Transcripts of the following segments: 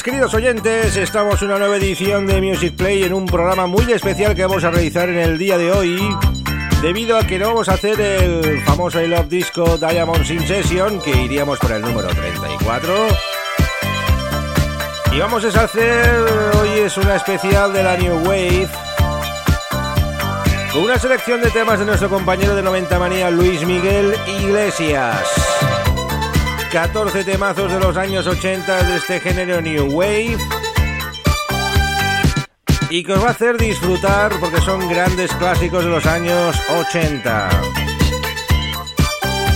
Queridos oyentes, estamos en una nueva edición de Music Play en un programa muy especial que vamos a realizar en el día de hoy debido a que no vamos a hacer el famoso I Love Disco Diamond Sin Session que iríamos por el número 34 y vamos a hacer hoy es una especial de la New Wave con una selección de temas de nuestro compañero de 90 manía Luis Miguel Iglesias 14 temazos de los años 80 de este género New Wave. Y que os va a hacer disfrutar porque son grandes clásicos de los años 80.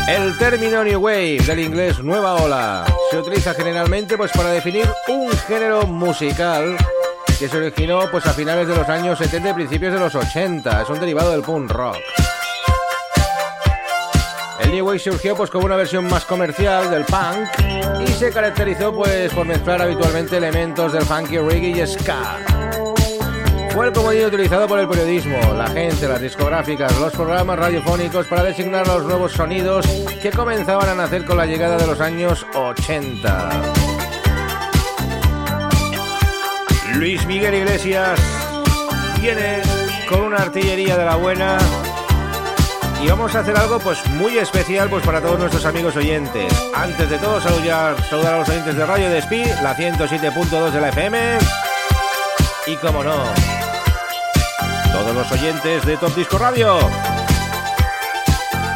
El término New Wave, del inglés nueva ola, se utiliza generalmente pues para definir un género musical que se originó pues a finales de los años 70 y principios de los 80. Es un derivado del punk rock. El New Wave surgió pues como una versión más comercial del punk y se caracterizó pues por mezclar habitualmente elementos del funky reggae y ska. Fue el comodín utilizado por el periodismo, la gente, las discográficas, los programas radiofónicos para designar los nuevos sonidos que comenzaban a nacer con la llegada de los años 80. Luis Miguel Iglesias viene con una artillería de la buena y vamos a hacer algo pues muy especial pues para todos nuestros amigos oyentes. Antes de todo saludar, saludar a los oyentes de Radio Despí, la 107.2 de la FM y como no, todos los oyentes de Top Disco Radio,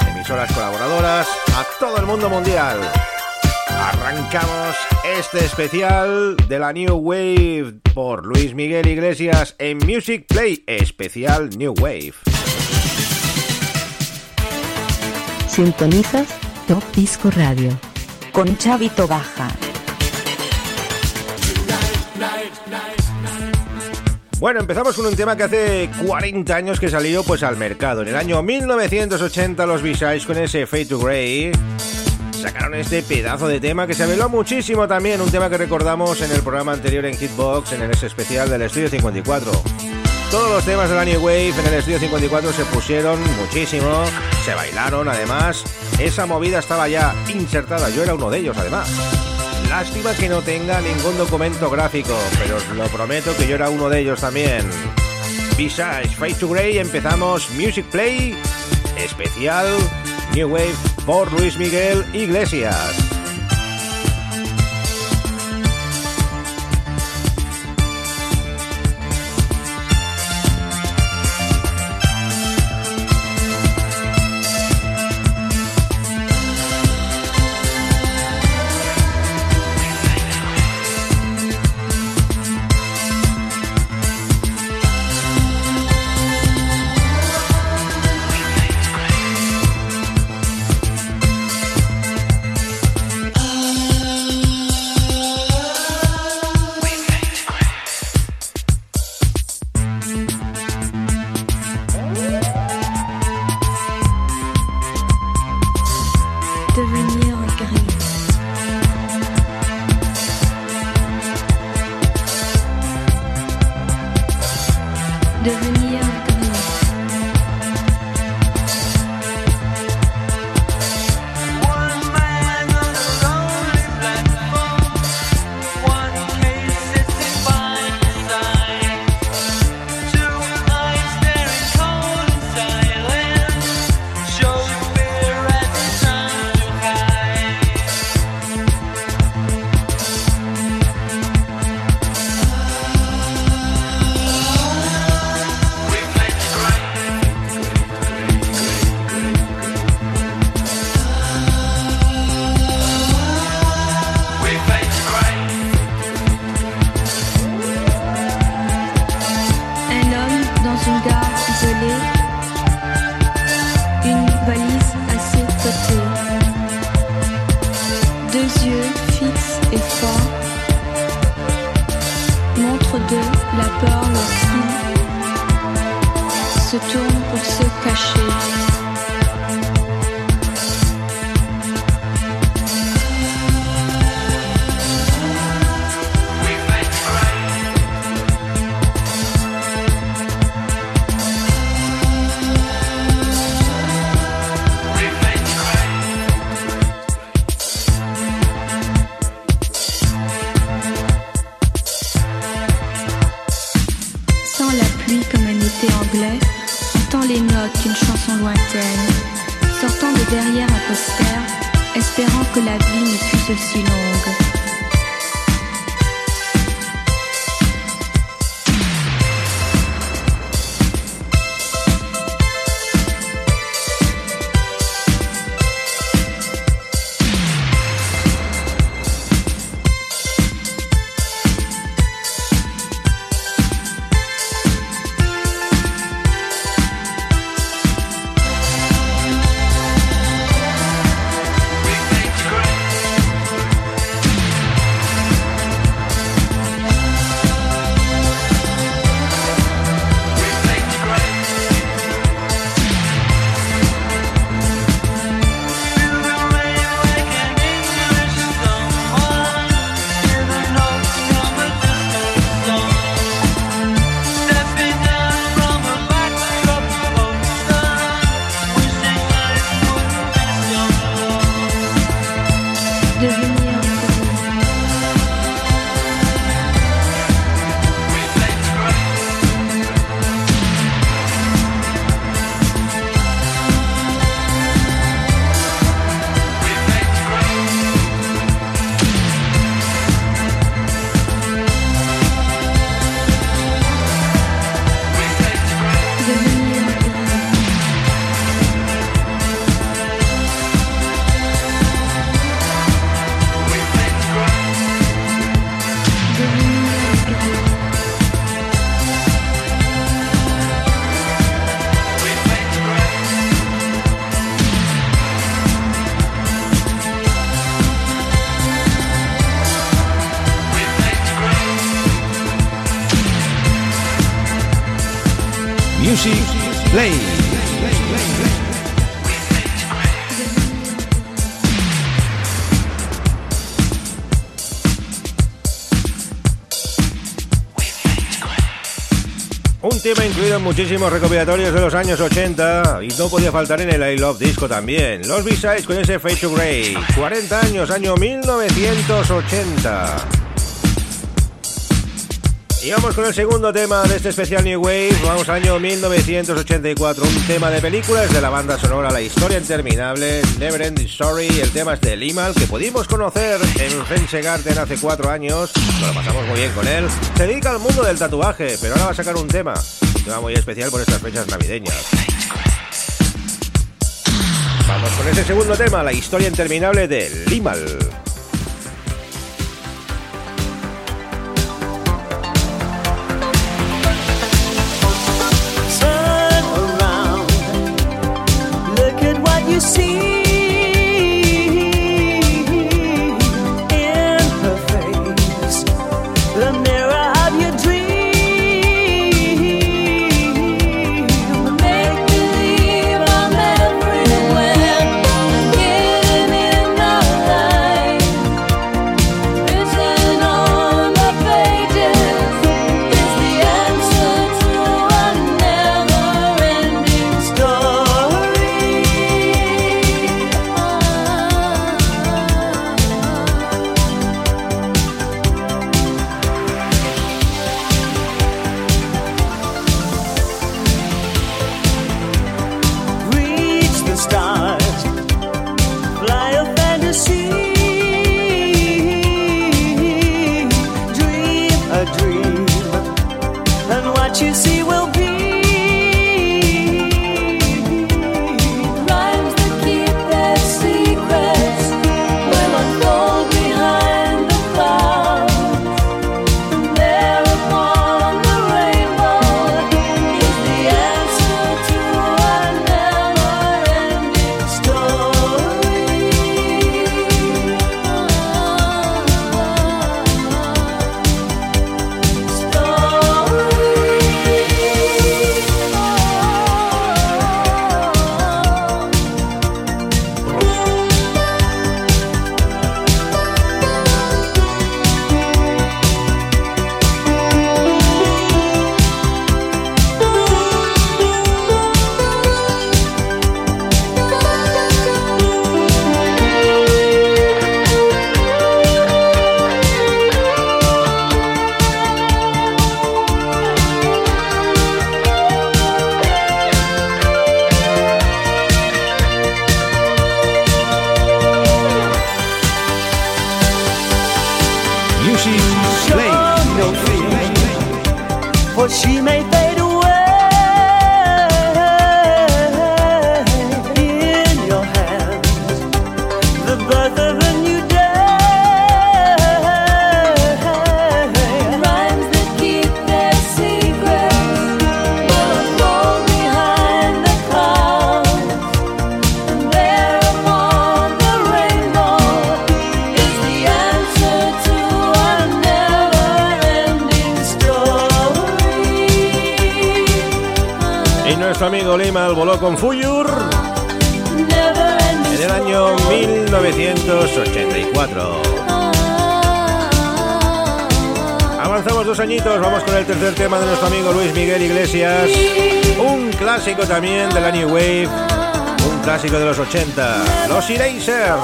emisoras colaboradoras, a todo el mundo mundial. Arrancamos este especial de la New Wave por Luis Miguel Iglesias en Music Play, especial New Wave. Sintonizas Top Disco Radio con Chavito Baja. Bueno, empezamos con un tema que hace 40 años que salió pues al mercado. En el año 1980 los B-Sides con ese Fade to Grey sacaron este pedazo de tema que se veló muchísimo también, un tema que recordamos en el programa anterior en Hitbox, en el especial del Estudio 54. Todos los temas de la New Wave en el Estudio 54 se pusieron muchísimo, se bailaron además, esa movida estaba ya insertada, yo era uno de ellos además. Lástima que no tenga ningún documento gráfico, pero os lo prometo que yo era uno de ellos también. Besides Fade to Grey empezamos Music Play especial New Wave por Luis Miguel Iglesias. Incluido en muchísimos recopilatorios de los años 80 y no podía faltar en el I Love Disco también. Los B-Sides con ese Fade to Grey. 40 años, año 1980. Y vamos con el segundo tema de este especial New Wave. Vamos al año 1984. Un tema de películas de la banda sonora La Historia Interminable, Never Ending Story. El tema es de Limal, que pudimos conocer en Fence Garden hace cuatro años. Nos lo pasamos muy bien con él. Se dedica al mundo del tatuaje, pero ahora va a sacar un tema. Un tema muy especial por estas fechas navideñas. Vamos con ese segundo tema, La Historia Interminable de Limal. sim. Alfredo Lima al voló con Fuyur en el año 1984. Avanzamos dos añitos, vamos con el tercer tema de nuestro amigo Luis Miguel Iglesias, un clásico también de la New Wave, un clásico de los 80, Los Eraser.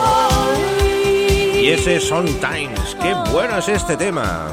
Y ese Sometimes, qué bueno es este tema.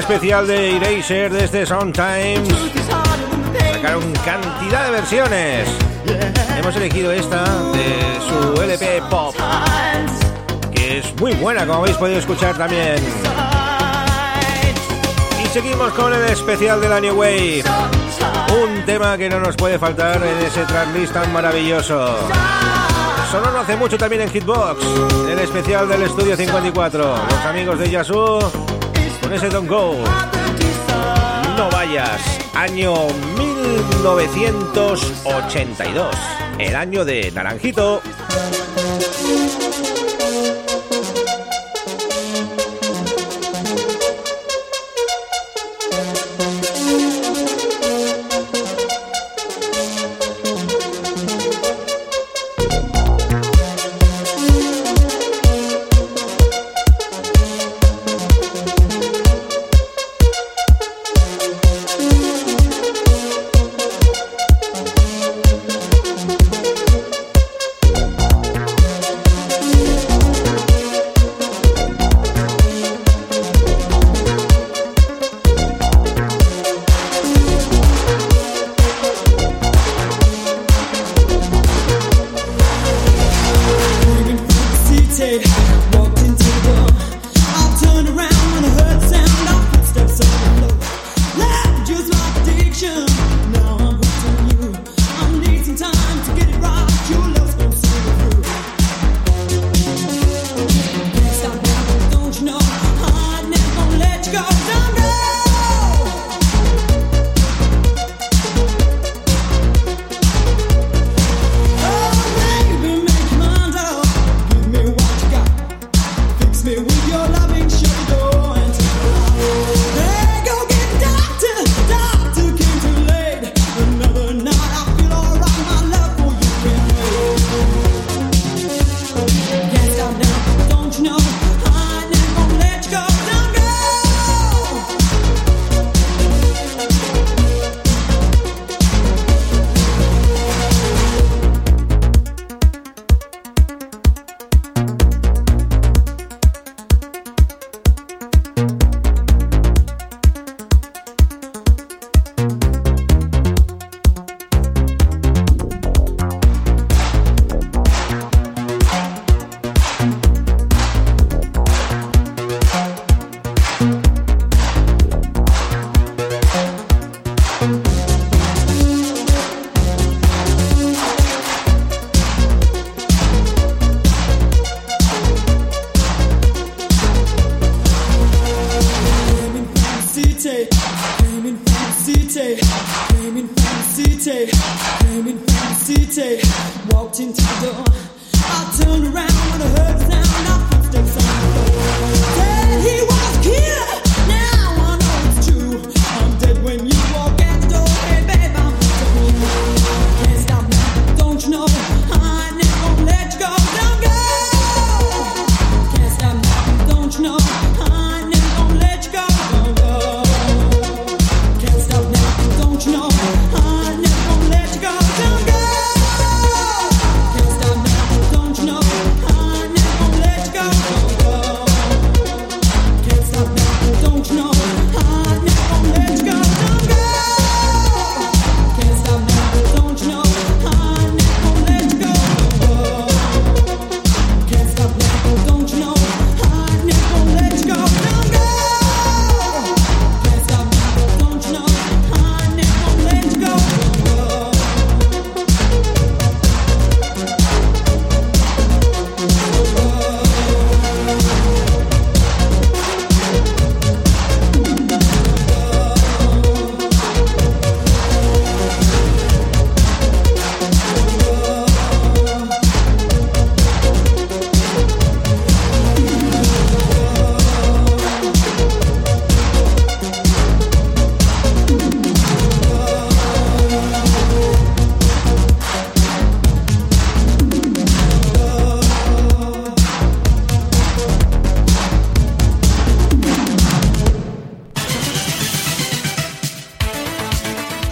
Especial de Eraser de este Sometimes. Sacaron cantidad de versiones. Hemos elegido esta de su LP Pop, que es muy buena, como habéis podido escuchar también. Y seguimos con el especial de la New Wave. Un tema que no nos puede faltar en ese tracklist tan maravilloso. Sonó no hace mucho también en Hitbox, el especial del Estudio 54. Los amigos de Yasu con ese Don't Go. No vayas. Año 1982. El año de Naranjito.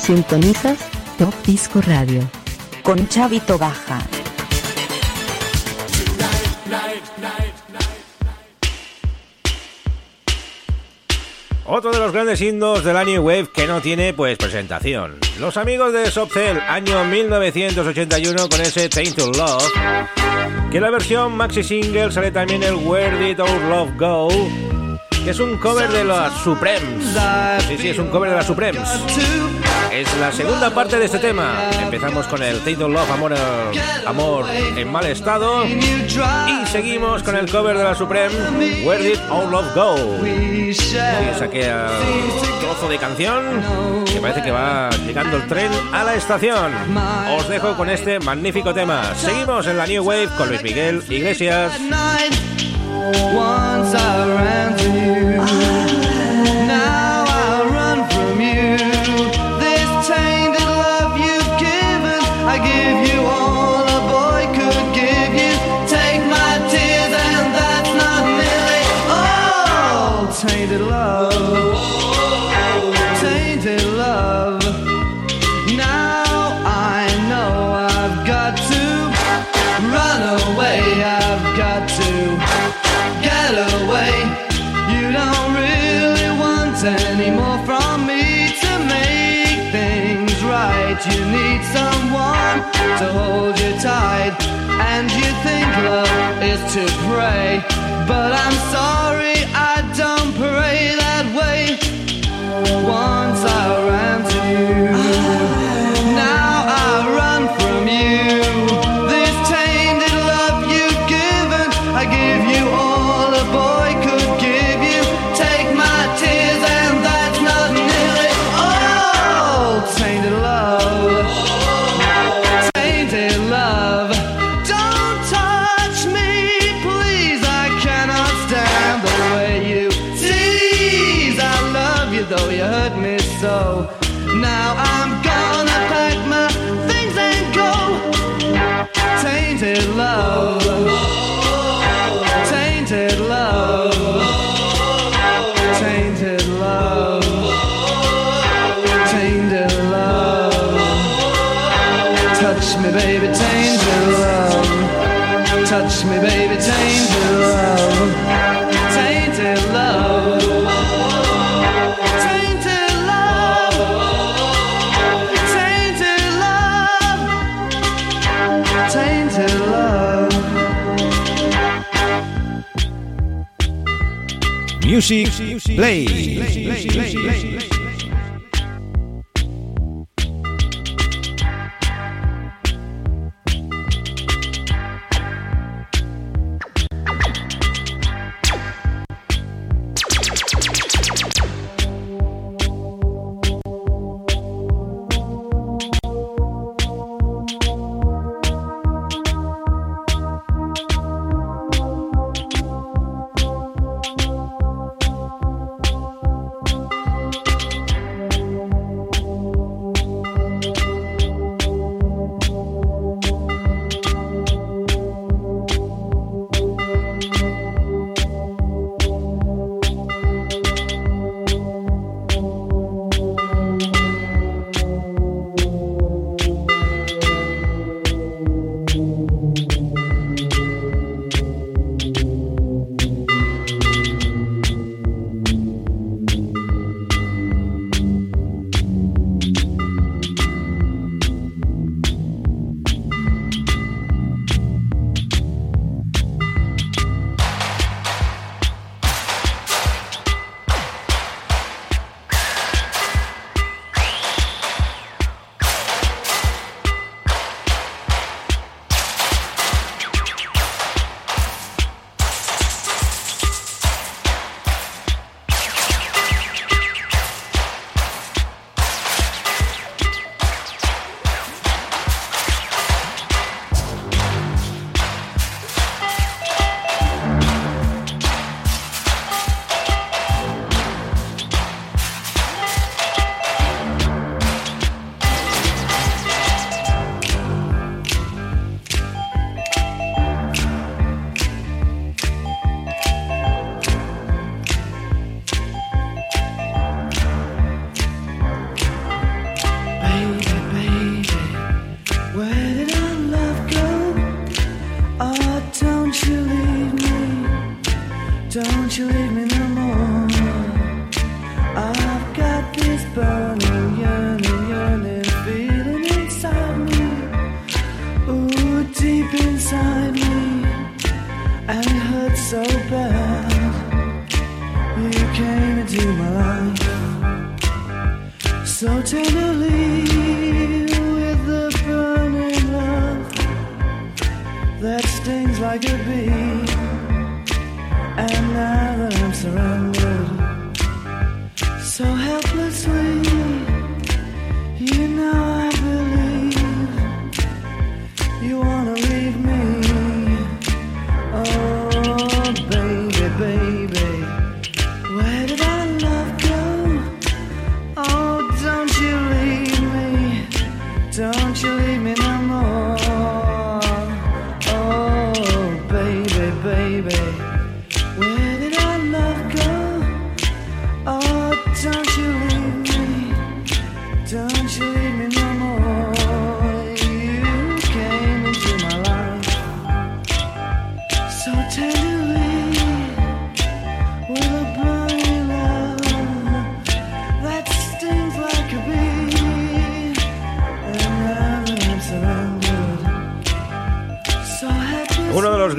Sintonizas Top Disco Radio con Chavito Baja. Otro de los grandes himnos de la New Wave que no tiene pues presentación. Los amigos de Softcell, año 1981 con ese Tainted Love. Que la versión maxi single sale también el Where Did Our Love Go. Que es un cover de las Supremes. Sí, sí, es un cover de las Supremes. Es la segunda parte de este tema. Empezamos con el Tainted Love, amor, amor en mal estado. Y seguimos con el cover de la Supreme, Where Did Our Love Go. Y a trozo de canción que parece que va llegando el tren a la estación. Os dejo con este magnífico tema. Seguimos en la New Wave con Luis Miguel Iglesias. Is to pray. But I'm sorry, I don't pray that way. Once Music Play. I hurt so bad. You came into my life so tenderly with the burning love that stings like a bee. And now that I'm surrounded so helplessly.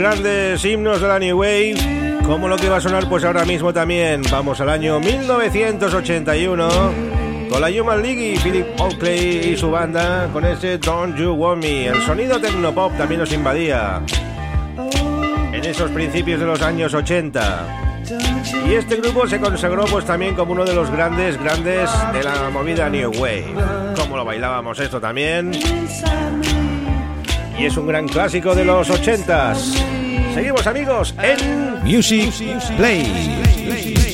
grandes himnos de la New Wave, como lo que va a sonar pues ahora mismo también. Vamos al año 1981 con la Human League y Philip Oakley y su banda con ese Don't You Want Me. El sonido tecnopop también nos invadía en esos principios de los años 80. Y este grupo se consagró pues también como uno de los grandes, grandes de la movida New Wave. Como lo bailábamos esto también. Y es un gran clásico de los ochentas. Seguimos amigos en Music Play.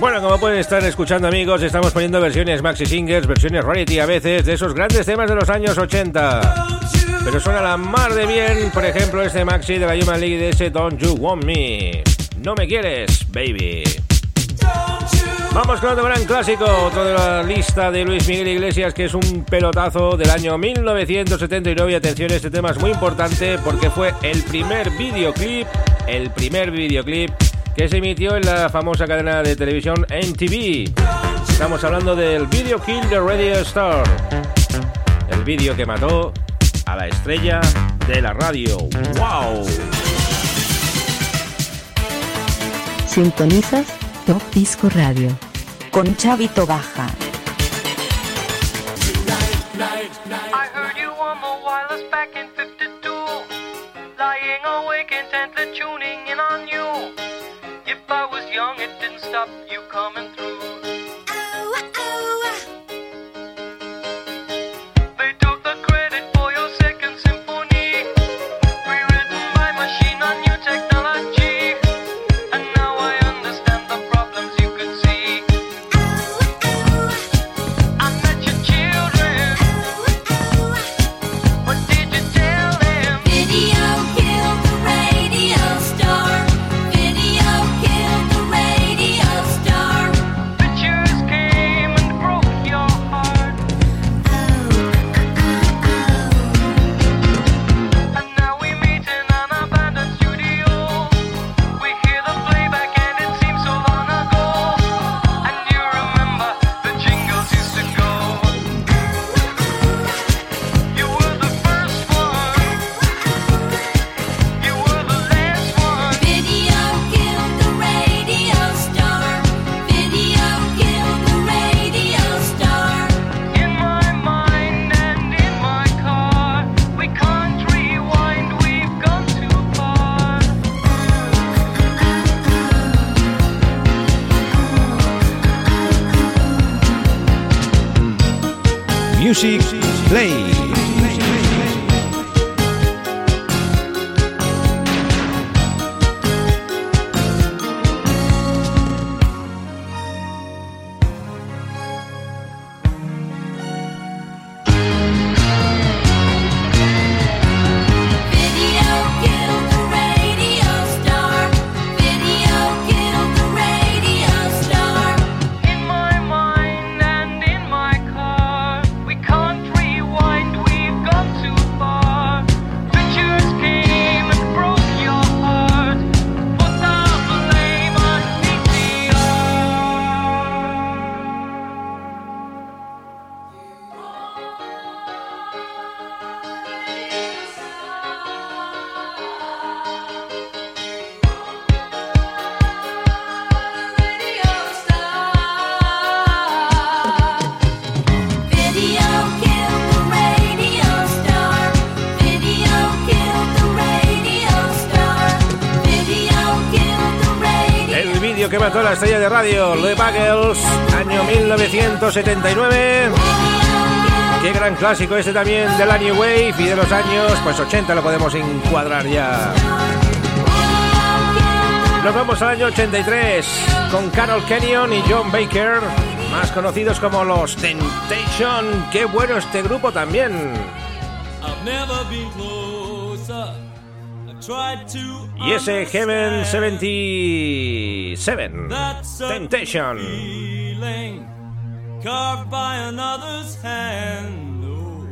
Bueno, como pueden estar escuchando amigos, estamos poniendo versiones maxi singles, versiones rarity a veces, de esos grandes temas de los años 80. Pero suena la mar de bien, por ejemplo, este maxi de la Human League de ese Don't You Want Me. No me quieres, baby. Vamos con otro gran clásico, otro de la lista de Luis Miguel Iglesias, que es un pelotazo del año 1979. Y atención, este tema es muy importante porque fue el primer videoclip, el primer videoclip que se emitió en la famosa cadena de televisión MTV. Estamos hablando del Video Kill the Radio Star, el vídeo que mató a la estrella de la radio. ¡Wow! Sintonizas Top Disco Radio. Con Chavito Baja. I heard you on the wireless back in 52. Lying awake intently tuning in on you. Young, it didn't stop you coming through. La estrella de radio, The Buggles, año 1979. Qué gran clásico este también de la New Wave y de los años pues 80 lo podemos encuadrar ya. Nos vamos al año 83 con Carol Kenyon y John Baker, más conocidos como los Temptation. Qué bueno este grupo también. I've never been. Y ese Heaven 77, that certain Temptation. carved by another's hand. Oh,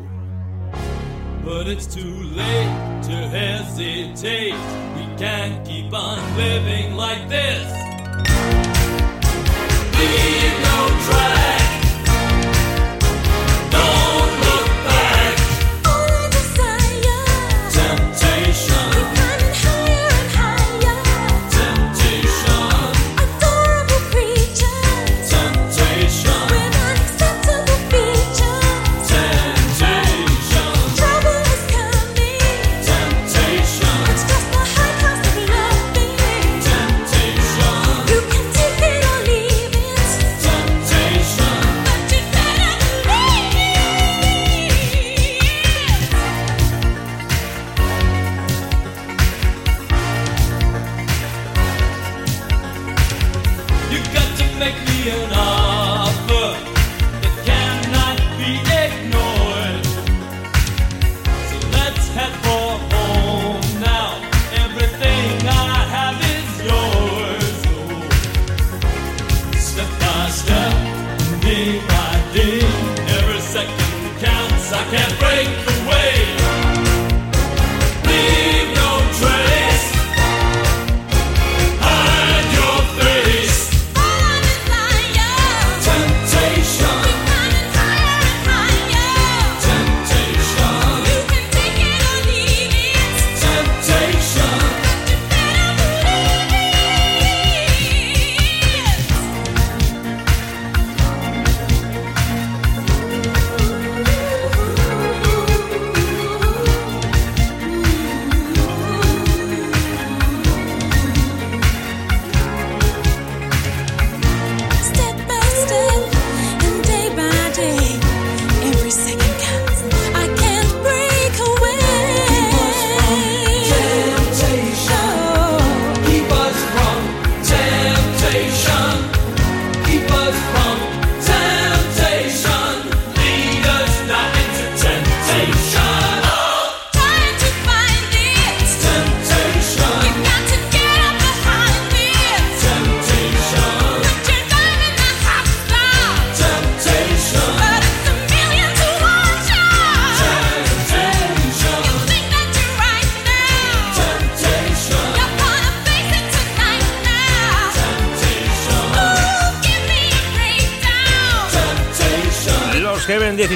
but it's too late to hesitate. We can't keep on living like this. Leave no track.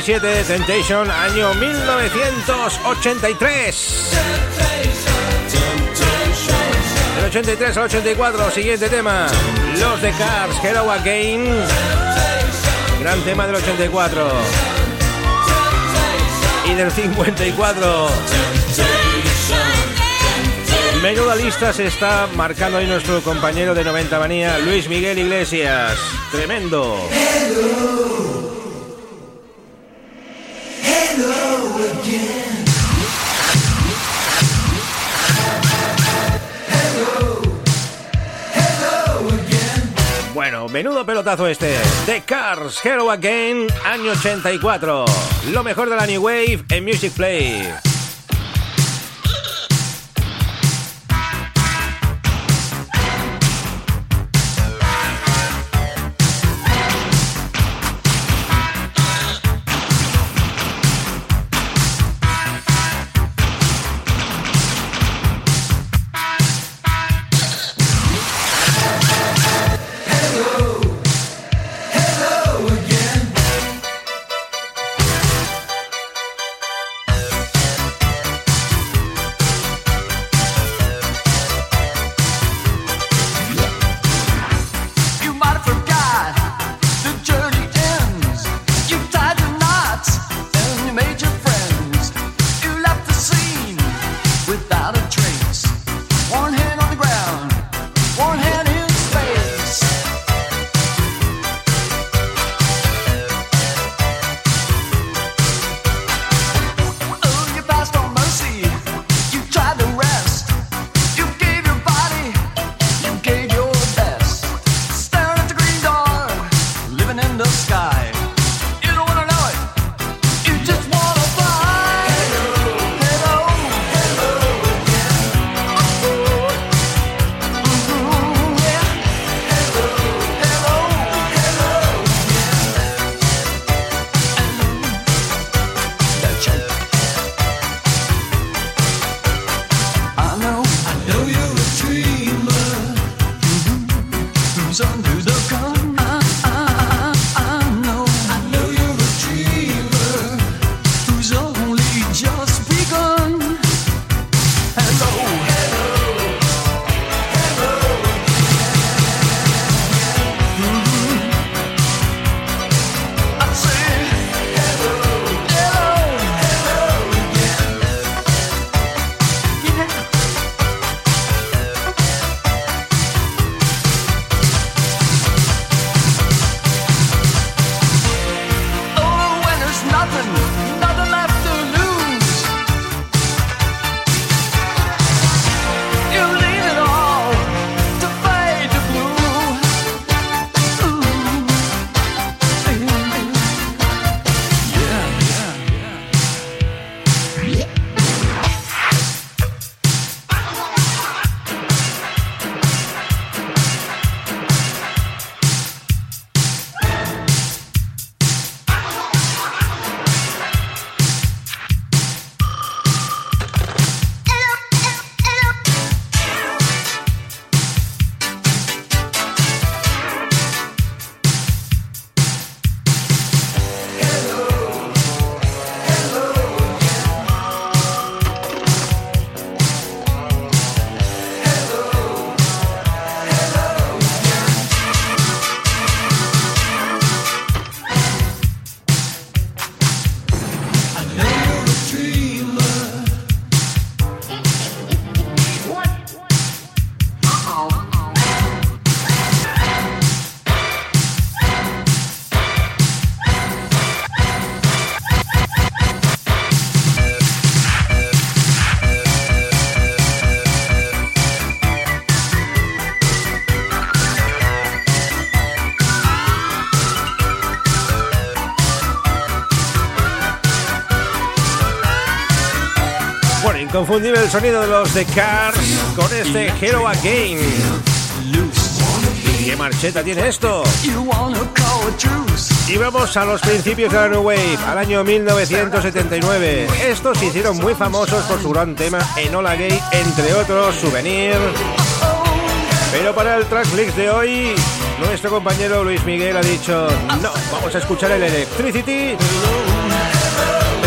17, Temptation, año 1983. Del 83 al 84, siguiente tema. Los de Cars, Hello Again. Gran tema del 84. Y del 54. Menuda lista se está marcando ahí nuestro compañero de 90 manía, Luis Miguel Iglesias. Tremendo. Bueno, menudo pelotazo este. The Cars, Hero Again, año 84. Lo mejor de la New Wave en Music Play. Inconfundible el sonido de los The Cars con este Hero Again. ¿Qué marcheta tiene esto? Y vamos a los principios de la New Wave, al año 1979. Estos se hicieron muy famosos por su gran tema Enola Gay, entre otros, Souvenir. Pero para el Tracklist de hoy, nuestro compañero Luis Miguel ha dicho, no, vamos a escuchar el Electricity,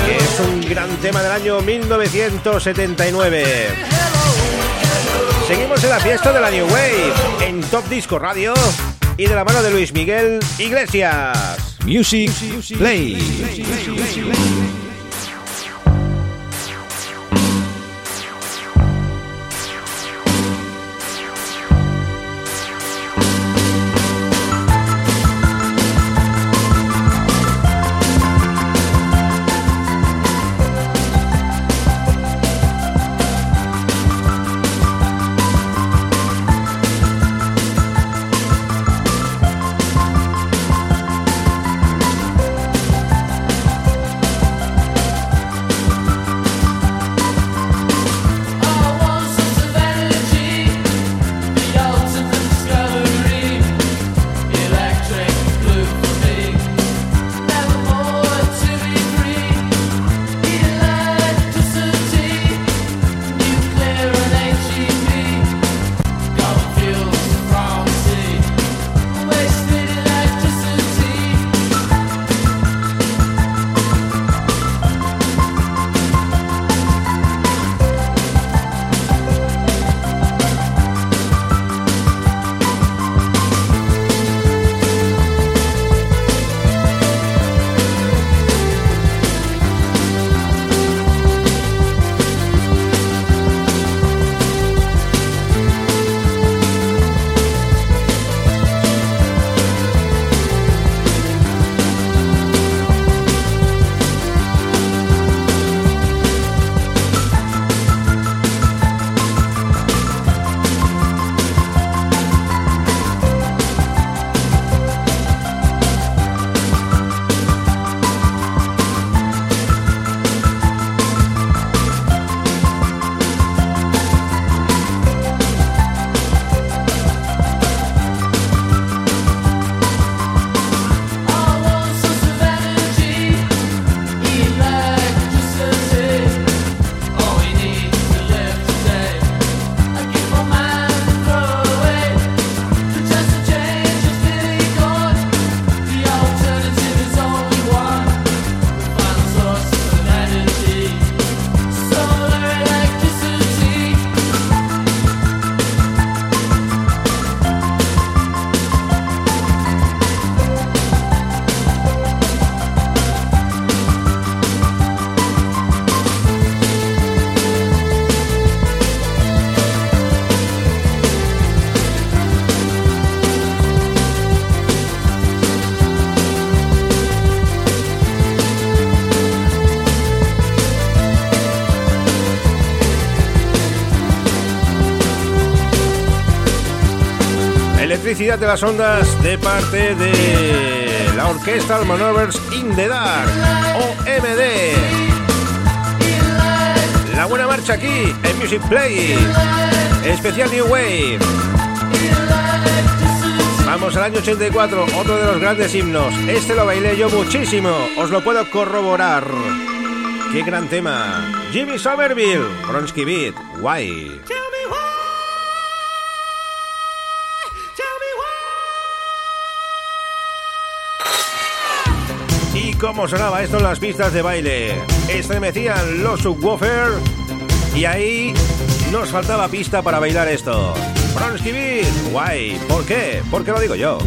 que es un gran tema del año 1979. Seguimos en la fiesta de la New Wave, en Top Disco Radio y de la mano de Luis Miguel Iglesias. Music Play. Electricidad de las ondas de parte de la Orchestral Manovers in the Dark, OMD. La buena marcha aquí en Music Play, especial New Wave. Vamos al año 84, otro de los grandes himnos. Este lo bailé yo muchísimo, os lo puedo corroborar. Qué gran tema. Jimmy Somerville, Bronsky Beat, Why. Cómo sonaba esto en las pistas de baile. Estremecían los subwoofer y ahí nos faltaba pista para bailar esto. Bronsky Beat, Why. ¿Por qué? Porque lo digo yo.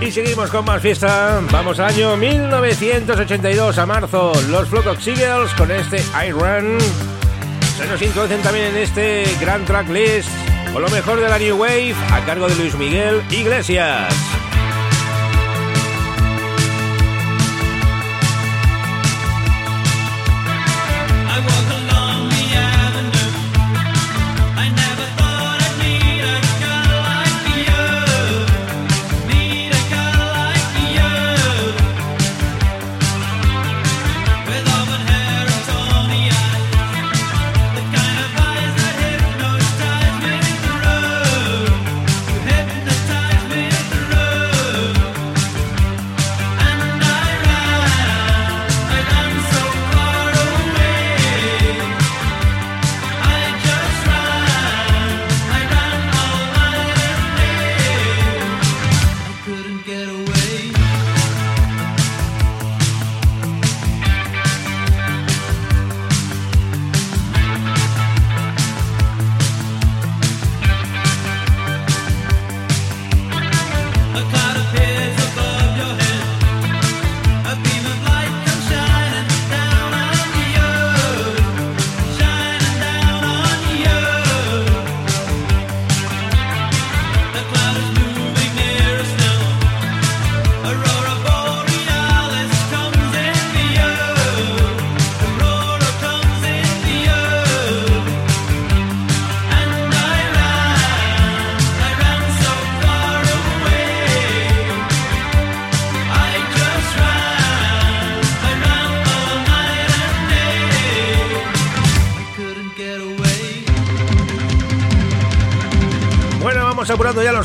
Y seguimos con más fiesta. Vamos al año 1982, a marzo. Los Flock Eagles con este Iron. Se nos introducen también en este Grand Track List con lo mejor de la New Wave a cargo de Luis Miguel Iglesias.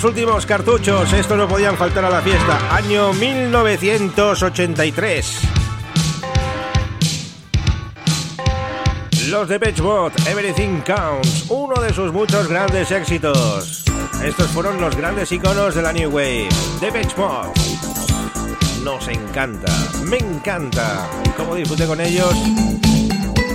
Los últimos cartuchos. Estos no podían faltar a la fiesta. Año 1983. Los de Bot, Everything Counts, uno de sus muchos grandes éxitos. Estos fueron los grandes iconos de la New Wave. The Bot. Nos encanta, me encanta. ¿Cómo disfruté con ellos?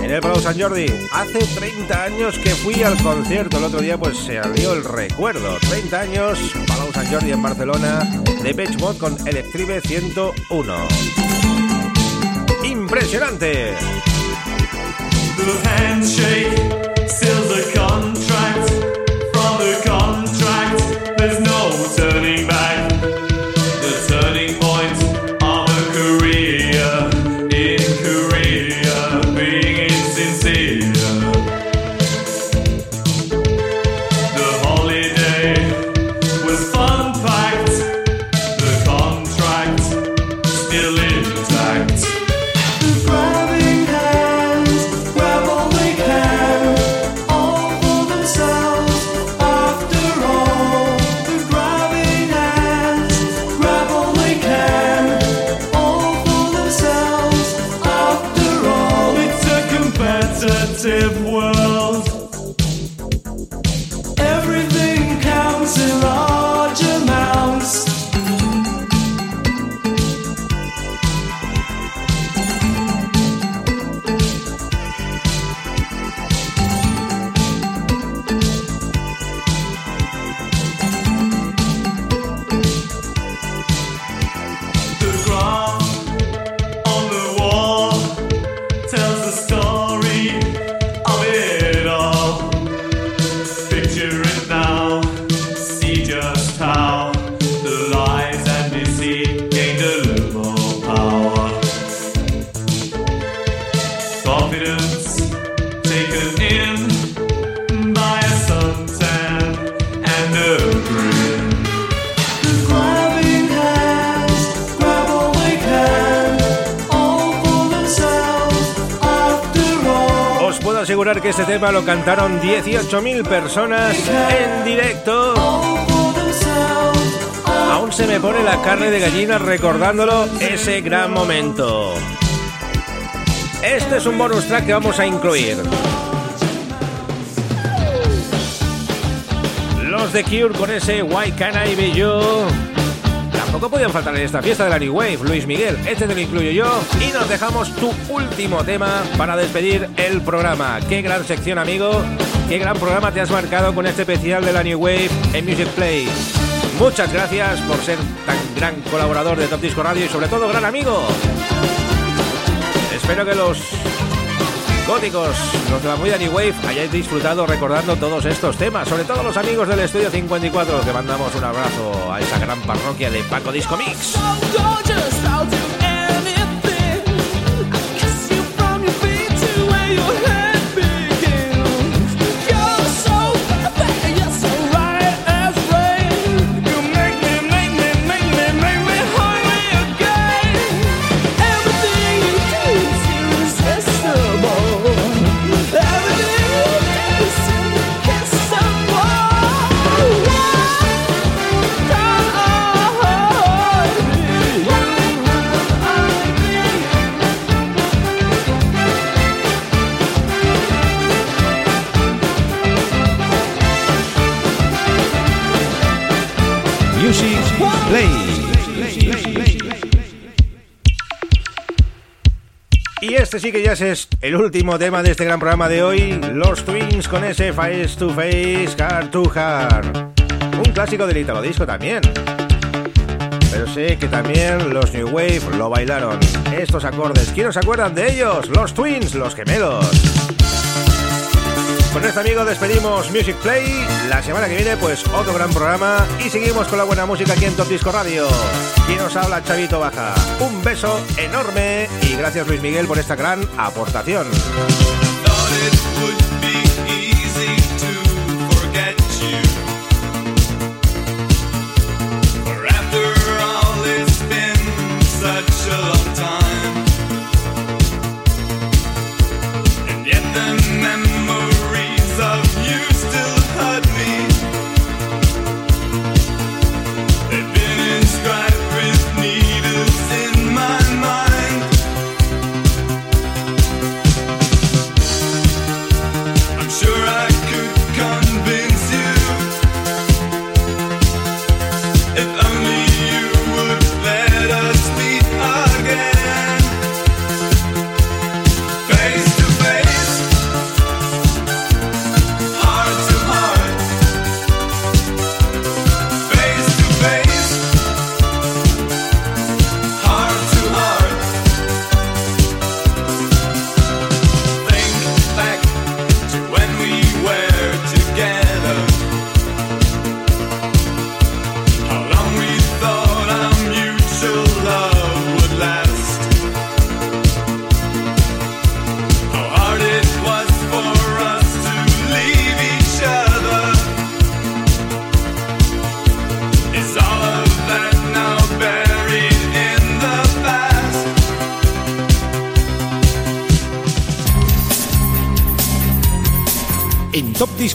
En el Palau San Jordi, hace 30 años que fui al concierto. El otro día pues se abrió el recuerdo. 30 años, Palau San Jordi en Barcelona, de Beach Mod con Electribe 101. ¡Impresionante! The handshake the contract. From the contract, lo cantaron 18.000 personas en directo. Aún se me pone la carne de gallina recordándolo ese gran momento. Este es un bonus track que vamos a incluir. Los de Cure con ese Why Can't I Be You. Tampoco podían faltar en esta fiesta de la New Wave, Luis Miguel, este te lo incluyo yo. Y nos dejamos tu último tema para despedir el programa. Qué gran sección, amigo. Qué gran programa te has marcado con este especial de la New Wave en Music Play. Muchas gracias por ser tan gran colaborador de Top Disco Radio y sobre todo gran amigo. Espero que los góticos, los de la movida New Wave, hayáis disfrutado recordando todos estos temas, sobre todo los amigos del Estudio 54, que mandamos un abrazo a esa gran parroquia de Paco Disco Mix. Este sí que ya es el último tema de este gran programa de hoy, Los Twins con ese Face to Face, Heart to Heart. Un clásico del Italo Disco también. Pero sé que también los New Wave lo bailaron. Estos acordes, ¿quién os acuerdan de ellos? Los Twins, los gemelos. Con este amigo despedimos Music Play. La semana que viene, pues otro gran programa. Y seguimos con la buena música aquí en Top Disco Radio. Quien nos habla, Chavito Baja. Un beso enorme y gracias Luis Miguel por esta gran aportación.